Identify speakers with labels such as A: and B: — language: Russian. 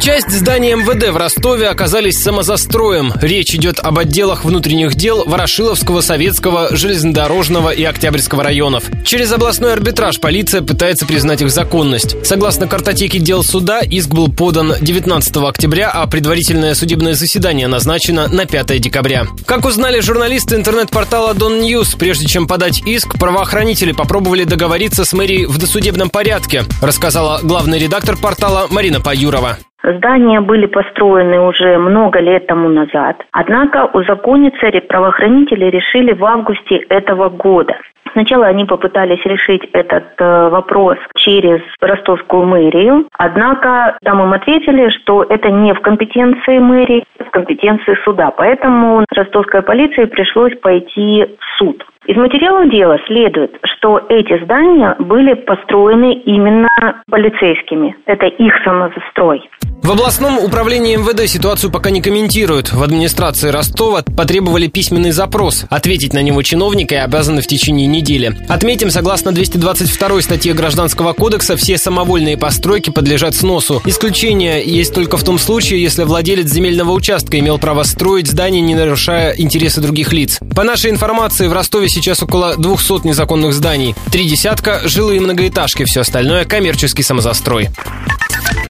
A: Часть здания МВД в Ростове оказались самозастроем. Речь идет об отделах внутренних дел Ворошиловского, Советского, Железнодорожного и Октябрьского районов. Через областной арбитраж полиция пытается признать их законность. Согласно картотеке дел суда, иск был подан 19 октября, а предварительное судебное заседание назначено на 5 декабря. Как узнали журналисты интернет-портала Don News, прежде чем подать иск, правоохранители попробовали договориться с мэрией в досудебном порядке, рассказала главный редактор портала Марина Паюрова.
B: Здания были построены уже много лет тому назад. Однако узакониться правоохранители решили в августе этого года. Сначала они попытались решить этот э, вопрос через ростовскую мэрию, однако там им ответили, что это не в компетенции мэрии, а в компетенции суда. Поэтому ростовской полиции пришлось пойти в суд. Из материалов дела следует, что эти здания были построены именно полицейскими. Это их самозастрой.
A: В областном управлении МВД ситуацию пока не комментируют. В администрации Ростова потребовали письменный запрос. Ответить на него чиновники обязаны в течение недели. Отметим, согласно 222 статье Гражданского кодекса, все самовольные постройки подлежат сносу. Исключение есть только в том случае, если владелец земельного участка имел право строить здание, не нарушая интересы других лиц. По нашей информации, в Ростове сейчас около 200 незаконных зданий. Три десятка – жилые многоэтажки, все остальное – коммерческий самозастрой.